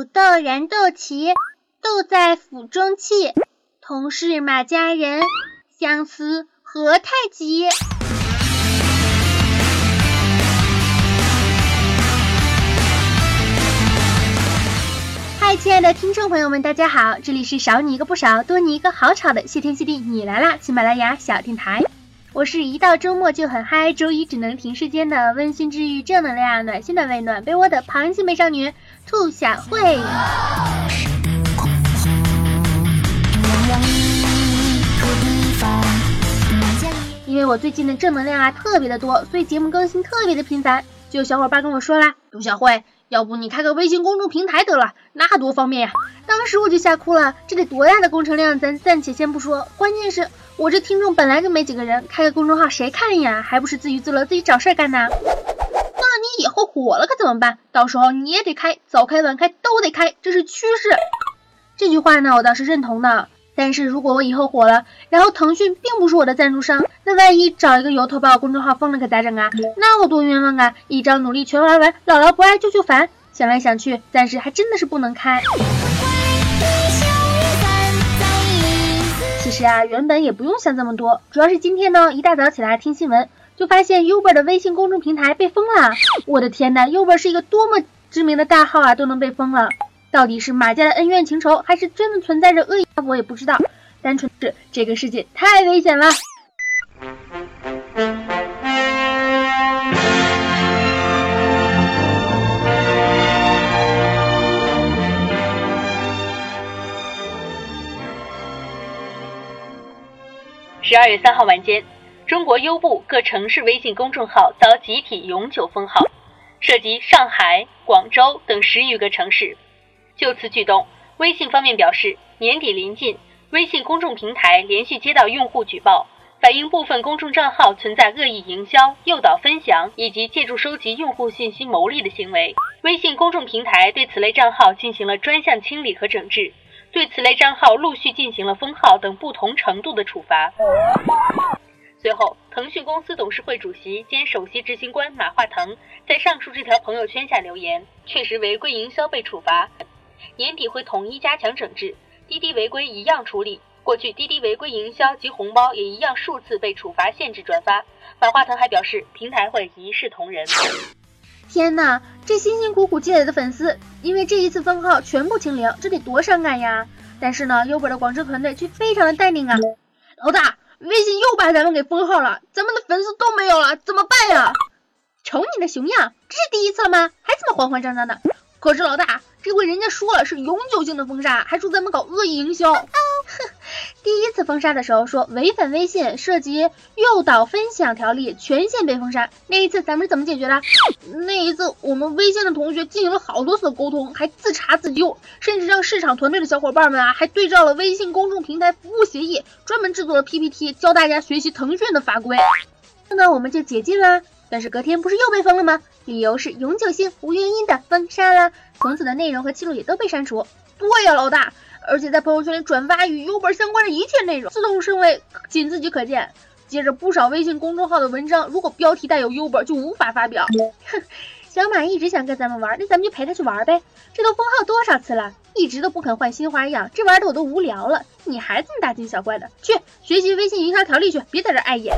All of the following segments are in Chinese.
煮豆燃豆萁，豆在釜中泣。同是马家人，相思何太急。嗨，亲爱的听众朋友们，大家好，这里是少你一个不少，多你一个好吵的谢天谢地你来啦！喜马拉雅小电台，我是一到周末就很嗨，周一只能停时间的温馨治愈、正能量、暖心的温暖被窝的螃蟹美少女兔小慧。因为我最近的正能量啊特别的多，所以节目更新特别的频繁。就有小伙伴跟我说啦，兔小慧。要不你开个微信公众平台得了，那多方便呀！当时我就吓哭了，这得多大的工程量？咱暂且先不说，关键是我这听众本来就没几个人，开个公众号谁看呀？还不是自娱自乐，自己找事儿干呢？那你以后火了可怎么办？到时候你也得开，早开晚开都得开，这是趋势。这句话呢，我倒是认同的。但是如果我以后火了，然后腾讯并不是我的赞助商，那万一找一个由头把我公众号封了可咋整啊？那我多冤枉啊！一朝努力全玩完，姥姥不爱舅舅烦。想来想去，暂时还真的是不能开。其实啊，原本也不用想这么多，主要是今天呢，一大早起来听新闻，就发现 Uber 的微信公众平台被封了。我的天呐 u b e r 是一个多么知名的大号啊，都能被封了。到底是马家的恩怨情仇，还是真的存在着恶意？我也不知道。单纯是这个世界太危险了。十二月三号晚间，中国优步各城市微信公众号遭集体永久封号，涉及上海、广州等十余个城市。就此举动，微信方面表示，年底临近，微信公众平台连续接到用户举报，反映部分公众账号存在恶意营销、诱导分享以及借助收集用户信息牟利的行为。微信公众平台对此类账号进行了专项清理和整治，对此类账号陆续进行了封号等不同程度的处罚。随后，腾讯公司董事会主席兼首席执行官马化腾在上述这条朋友圈下留言：“确实违规营销被处罚。”年底会统一加强整治，滴滴违规一样处理。过去滴滴违规营销及红包也一样数次被处罚限制转发。马化腾还表示，平台会一视同仁。天哪，这辛辛苦苦积累的粉丝，因为这一次封号全部清零，这得多伤感呀！但是呢，优本的广州团队却非常的淡定啊。老大，微信又把咱们给封号了，咱们的粉丝都没有了，怎么办呀？瞅你的熊样，这是第一次了吗？还这么慌慌张张的？可是老大。这回人家说了是永久性的封杀，还说咱们搞恶意营销。第一次封杀的时候说违反微信涉及诱导分享条例，全线被封杀。那一次咱们是怎么解决的？那一次我们微信的同学进行了好多次的沟通，还自查自纠，甚至让市场团队的小伙伴们啊，还对照了微信公众平台服务协议，专门制作了 PPT 教大家学习腾讯的法规。那我们就解禁啦。但是隔天不是又被封了吗？理由是永久性无原因的封杀了，从此的内容和记录也都被删除。对呀，老大，而且在朋友圈里转发与 Uber 相关的一切内容，自动升为仅自己可见。接着不少微信公众号的文章，如果标题带有 Uber 就无法发表。哼，小马一直想跟咱们玩，那咱们就陪他去玩呗。这都封号多少次了，一直都不肯换新花样，这玩的我都无聊了。你还这么大惊小怪的，去学习微信营销条例去，别在这碍眼。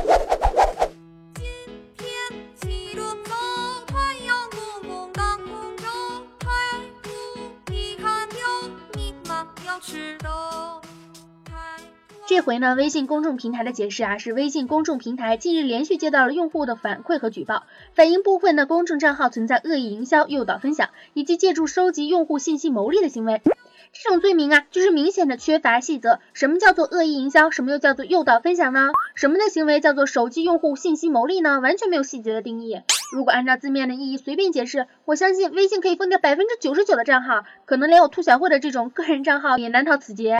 这回呢，微信公众平台的解释啊，是微信公众平台近日连续接到了用户的反馈和举报，反映部分的公众账号存在恶意营销、诱导分享以及借助收集用户信息牟利的行为。这种罪名啊，就是明显的缺乏细则。什么叫做恶意营销？什么又叫做诱导分享呢？什么的行为叫做手机用户信息牟利呢？完全没有细节的定义。如果按照字面的意义随便解释，我相信微信可以封掉百分之九十九的账号，可能连我兔小慧的这种个人账号也难逃此劫。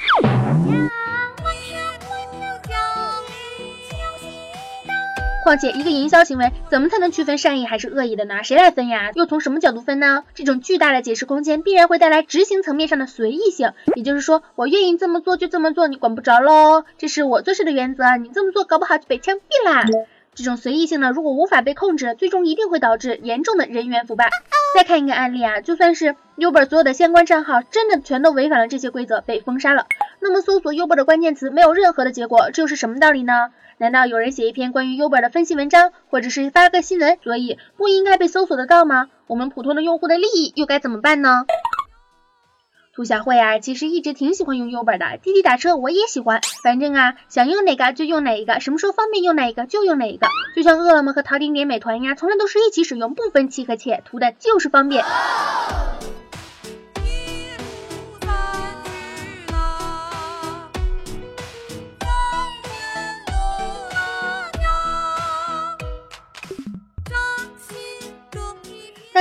况且，一个营销行为怎么才能区分善意还是恶意的呢？谁来分呀？又从什么角度分呢？这种巨大的解释空间必然会带来执行层面上的随意性。也就是说，我愿意这么做就这么做，你管不着喽。这是我做事的原则，你这么做搞不好就被枪毙啦。这种随意性呢，如果无法被控制，最终一定会导致严重的人员腐败。再看一个案例啊，就算是 Uber 所有的相关账号真的全都违反了这些规则被封杀了，那么搜索 Uber 的关键词没有任何的结果，这又是什么道理呢？难道有人写一篇关于 Uber 的分析文章，或者是发个新闻，所以不应该被搜索得到吗？我们普通的用户的利益又该怎么办呢？兔小慧啊，其实一直挺喜欢用 Uber 的，滴滴打车我也喜欢，反正啊，想用哪个就用哪一个，什么时候方便用哪一个就用哪一个，就像饿了么和淘点点、美团呀，从来都是一起使用，不分妻和妾，图的就是方便。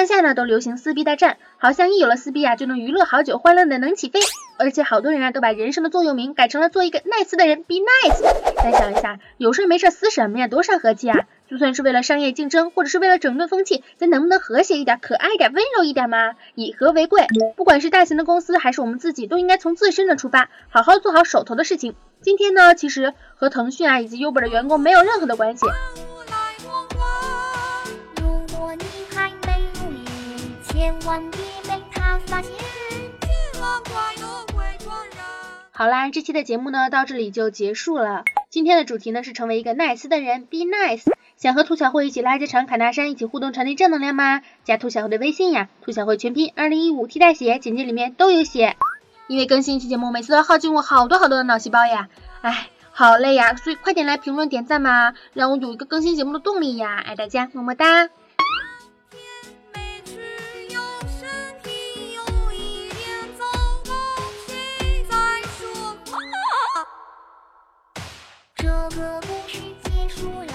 当下呢都流行撕逼大战，好像一有了撕逼啊，就能娱乐好久，欢乐的能起飞。而且好多人啊都把人生的座右铭改成了做一个 nice 的人，be nice。再想一下，有事没事撕什么呀？多伤和气啊！就算是为了商业竞争，或者是为了整顿风气，咱能不能和谐一点，可爱一点，温柔一点嘛？以和为贵，不管是大型的公司还是我们自己，都应该从自身的出发，好好做好手头的事情。今天呢，其实和腾讯啊以及 Uber 的员工没有任何的关系。好啦，这期的节目呢到这里就结束了。今天的主题呢是成为一个 nice 的人，be nice。想和兔小慧一起拉家常、侃大山，一起互动传递正能量吗？加兔小慧的微信呀，兔小慧全拼二零一五替代写，简介里面都有写。因为更新一期节目，每次都要耗尽我好多好多的脑细胞呀，哎，好累呀，所以快点来评论点赞嘛，让我有一个更新节目的动力呀，爱大家，么么哒。这个故事结束了